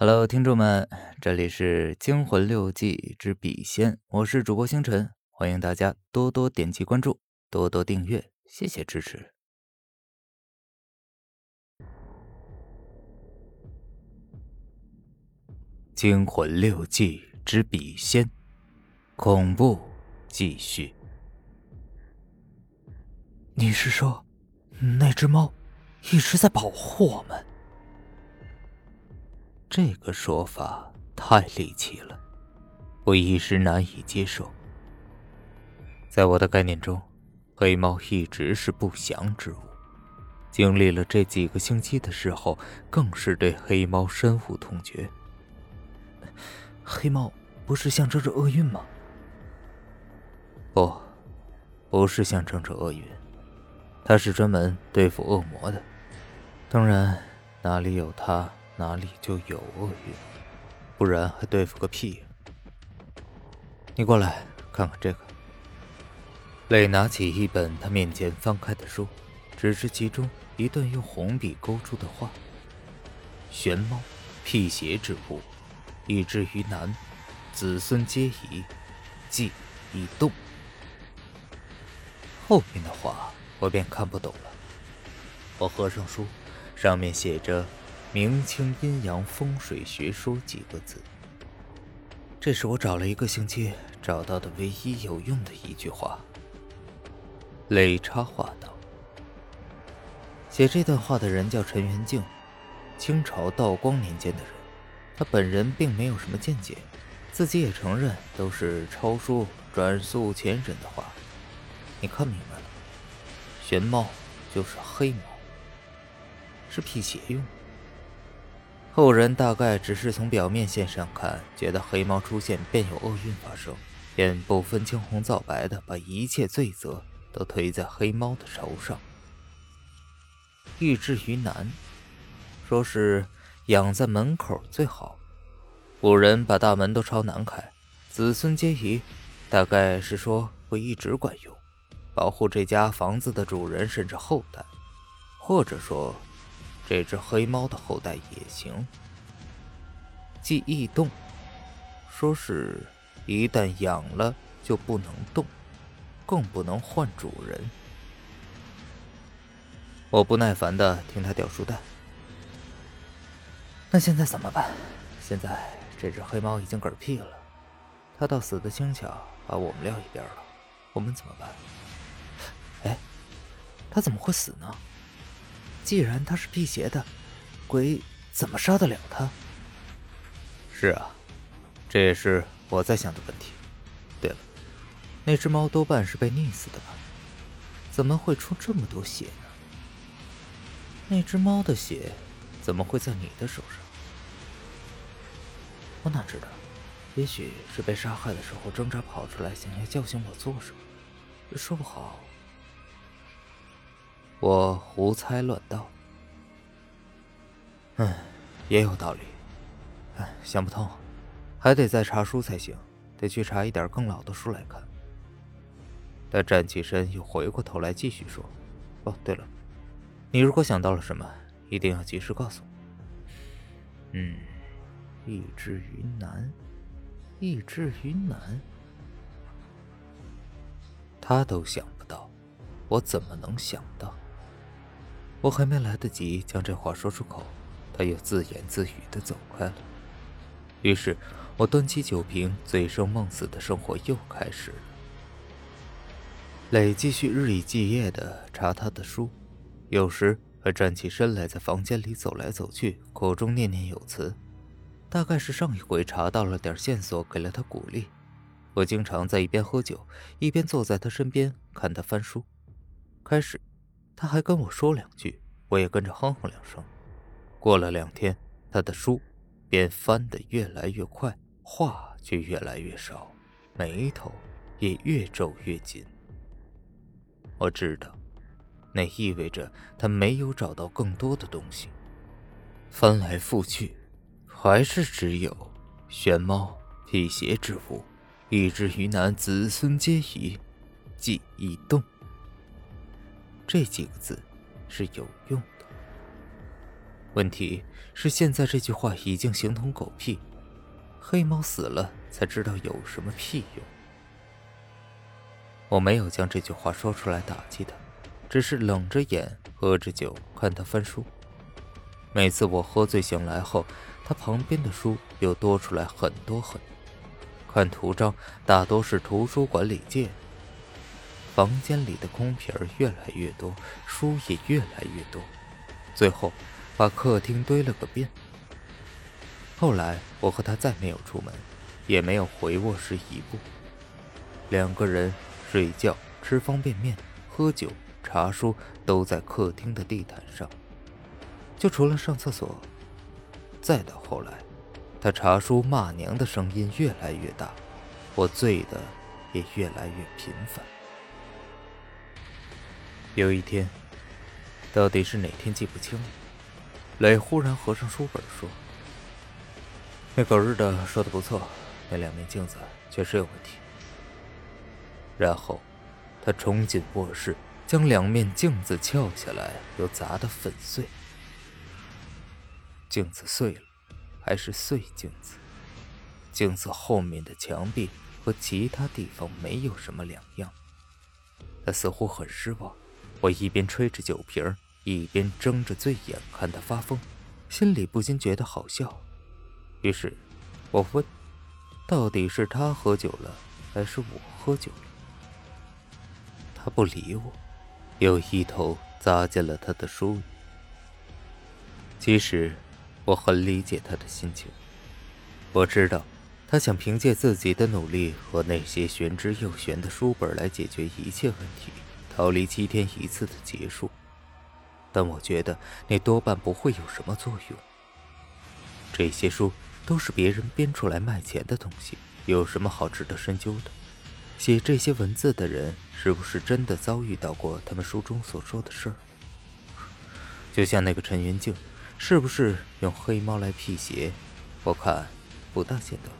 Hello，听众们，这里是《惊魂六记之笔仙》，我是主播星辰，欢迎大家多多点击关注，多多订阅，谢谢支持。《惊魂六记之笔仙》，恐怖继续。你是说，那只猫一直在保护我们？这个说法太离奇了，我一时难以接受。在我的概念中，黑猫一直是不祥之物。经历了这几个星期的时候，更是对黑猫深恶痛绝。黑猫不是象征着厄运吗？不，不是象征着厄运，它是专门对付恶魔的。当然，哪里有它？哪里就有厄运，不然还对付个屁！你过来看看这个。磊拿起一本他面前翻开的书，只是其中一段用红笔勾出的话：“玄猫，辟邪之物，以至于难，子孙皆宜，忌易动。”后面的话我便看不懂了。我合上书，上面写着。明清阴阳风水学说几个字，这是我找了一个星期找到的唯一有用的一句话。磊插话道：“写这段话的人叫陈元敬，清朝道光年间的人。他本人并没有什么见解，自己也承认都是抄书转述前人的话。你看明白了，玄猫就是黑猫，是辟邪用的。”后人大概只是从表面现上看，觉得黑猫出现便有厄运发生，便不分青红皂白的把一切罪责都推在黑猫的头上。欲至于难，说是养在门口最好。古人把大门都朝南开，子孙皆宜，大概是说会一直管用，保护这家房子的主人甚至后代，或者说。这只黑猫的后代也行。记忆动，说是一旦养了就不能动，更不能换主人。我不耐烦的听他掉书袋。那现在怎么办？现在这只黑猫已经嗝屁了，它倒死的轻巧，把我们撂一边了。我们怎么办？哎，它怎么会死呢？既然他是辟邪的，鬼怎么杀得了他？是啊，这也是我在想的问题。对了，那只猫多半是被溺死的吧？怎么会出这么多血呢？那只猫的血怎么会在你的手上？我哪知道？也许是被杀害的时候挣扎跑出来，想要叫醒我做什么？说不好。我胡猜乱道，嗯，也有道理，哎，想不通，还得再查书才行，得去查一点更老的书来看。他站起身，又回过头来继续说：“哦，对了，你如果想到了什么，一定要及时告诉我。”嗯，易之于难，易之于难，他都想不到，我怎么能想到？我还没来得及将这话说出口，他又自言自语的走开了。于是，我端起酒瓶，醉生梦死的生活又开始了。磊继续日以继夜的查他的书，有时还站起身来，在房间里走来走去，口中念念有词。大概是上一回查到了点线索，给了他鼓励。我经常在一边喝酒，一边坐在他身边看他翻书。开始。他还跟我说两句，我也跟着哼哼两声。过了两天，他的书便翻得越来越快，话却越来越少，眉头也越皱越紧。我知道，那意味着他没有找到更多的东西。翻来覆去，还是只有“玄猫辟邪之物，以至于难，子孙皆宜，记忆动。”这几个字是有用的。问题是现在这句话已经形同狗屁，黑猫死了才知道有什么屁用。我没有将这句话说出来打击他，只是冷着眼喝着酒看他翻书。每次我喝醉醒来后，他旁边的书又多出来很多很多。看图章大多是图书馆里借。房间里的空瓶越来越多，书也越来越多，最后。把客厅堆了个遍。后来，我和他再没有出门，也没有回卧室一步。两个人睡觉、吃方便面、喝酒、查书，都在客厅的地毯上，就除了上厕所。再到后来，他查书骂娘的声音越来越大，我醉的也越来越频繁。有一天，到底是哪天记不清了。磊忽然合上书本说：“那狗日的说的不错，那两面镜子确实有问题。”然后，他冲进卧室，将两面镜子撬下来，又砸得粉碎。镜子碎了，还是碎镜子。镜子后面的墙壁和其他地方没有什么两样。他似乎很失望。我一边吹着酒瓶一边睁着醉眼看他发疯，心里不禁觉得好笑。于是，我问：“到底是他喝酒了，还是我喝酒了？”他不理我，又一头扎进了他的书里。其实，我很理解他的心情。我知道，他想凭借自己的努力和那些玄之又玄的书本来解决一切问题，逃离七天一次的结束。但我觉得那多半不会有什么作用。这些书都是别人编出来卖钱的东西，有什么好值得深究的？写这些文字的人是不是真的遭遇到过他们书中所说的事儿？就像那个陈云静，是不是用黑猫来辟邪？我看不大见得。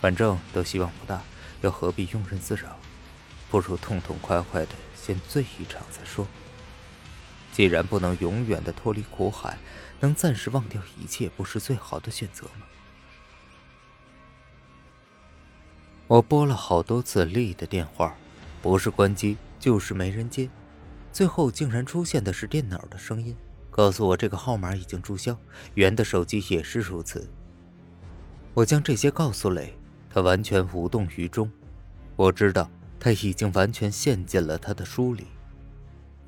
反正都希望不大，又何必庸人自扰？不如痛痛快快的先醉一场再说。既然不能永远的脱离苦海，能暂时忘掉一切，不是最好的选择吗？我拨了好多次丽的电话，不是关机就是没人接，最后竟然出现的是电脑的声音，告诉我这个号码已经注销。袁的手机也是如此。我将这些告诉磊，他完全无动于衷。我知道他已经完全陷进了他的书里。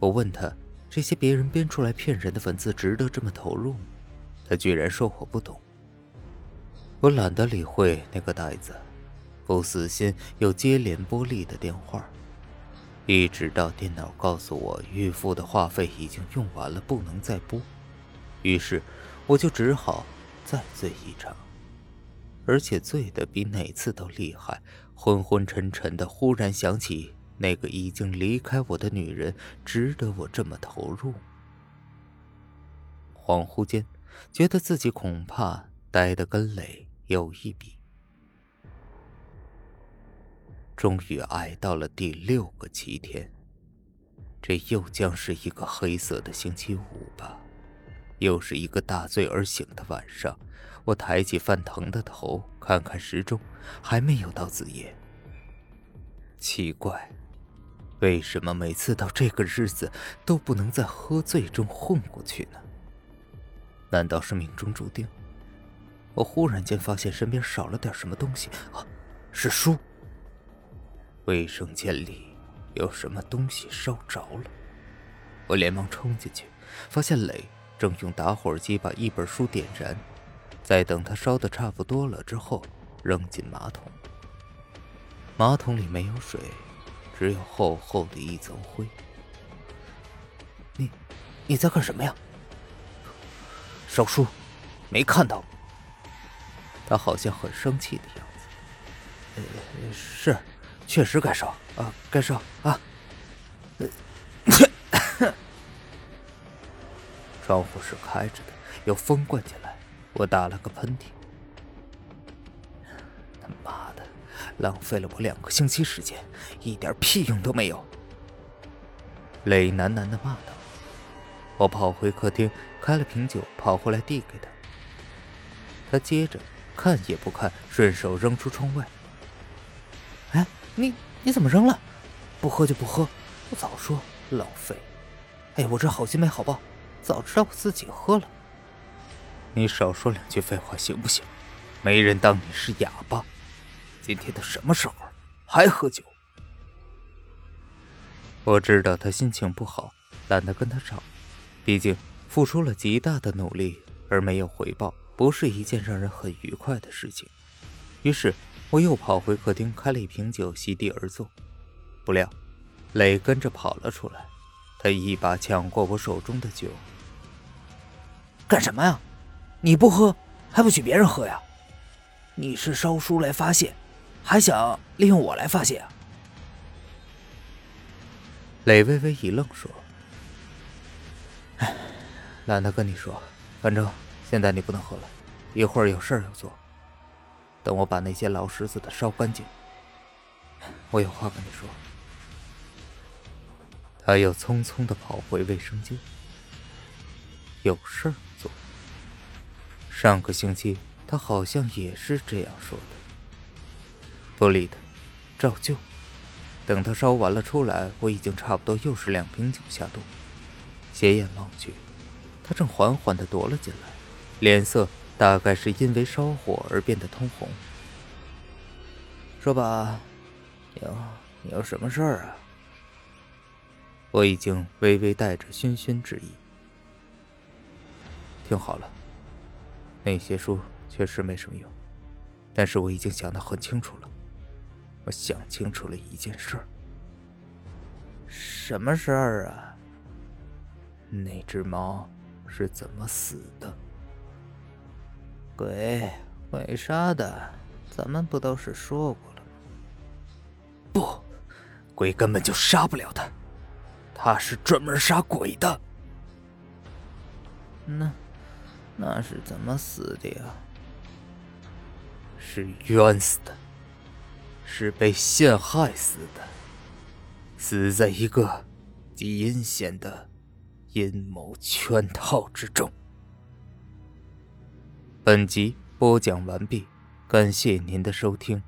我问他。这些别人编出来骗人的文字，值得这么投入？他居然说我不懂。我懒得理会那个呆子，不死心又接连拨丽的电话，一直到电脑告诉我预付的话费已经用完了，不能再拨。于是我就只好再醉一场，而且醉得比哪次都厉害，昏昏沉沉的。忽然想起。那个已经离开我的女人，值得我这么投入？恍惚间，觉得自己恐怕呆得跟磊有一比。终于挨到了第六个七天，这又将是一个黑色的星期五吧？又是一个大醉而醒的晚上。我抬起犯疼的头，看看时钟，还没有到子夜。奇怪。为什么每次到这个日子都不能在喝醉中混过去呢？难道是命中注定？我忽然间发现身边少了点什么东西啊，是书。卫生间里有什么东西烧着了？我连忙冲进去，发现磊正用打火机把一本书点燃，在等它烧的差不多了之后扔进马桶。马桶里没有水。只有厚厚的一层灰。你，你在干什么呀？烧书，没看到。他好像很生气的样子。呃，是，确实该烧啊，该烧啊。窗户是开着的，有风灌进来，我打了个喷嚏。他妈的！浪费了我两个星期时间，一点屁用都没有。磊喃喃的骂道：“我跑回客厅，开了瓶酒，跑回来递给他。他接着看也不看，顺手扔出窗外。哎，你你怎么扔了？不喝就不喝，我早说浪费。哎，我这好心没好报，早知道我自己喝了。你少说两句废话行不行？没人当你是哑巴。今天都什么时候了还喝酒？我知道他心情不好，懒得跟他吵。毕竟付出了极大的努力而没有回报，不是一件让人很愉快的事情。于是我又跑回客厅，开了一瓶酒，席地而坐。不料，磊跟着跑了出来，他一把抢过我手中的酒。干什么呀？你不喝，还不许别人喝呀？你是烧书来发泄，还想利用我来发泄啊？磊微微一愣，说：“哎，懒得跟你说，反正现在你不能喝了，一会儿有事儿要做。等我把那些老石子的烧干净，我有话跟你说。”他又匆匆的跑回卫生间，有事儿。上个星期他好像也是这样说的。不理他，照旧。等他烧完了出来，我已经差不多又是两瓶酒下肚。斜眼望去，他正缓缓的踱了进来，脸色大概是因为烧火而变得通红。说吧，有有什么事儿啊？我已经微微带着醺醺之意。听好了，那些书确实没什么用，但是我已经想得很清楚了。我想清楚了一件事。什么事儿啊？那只猫是怎么死的？鬼鬼杀的，咱们不都是说过了吗？不，鬼根本就杀不了他。他是专门杀鬼的。那，那是怎么死的呀？是冤死的，是被陷害死的，死在一个极阴险的阴谋圈套之中。本集播讲完毕，感谢您的收听。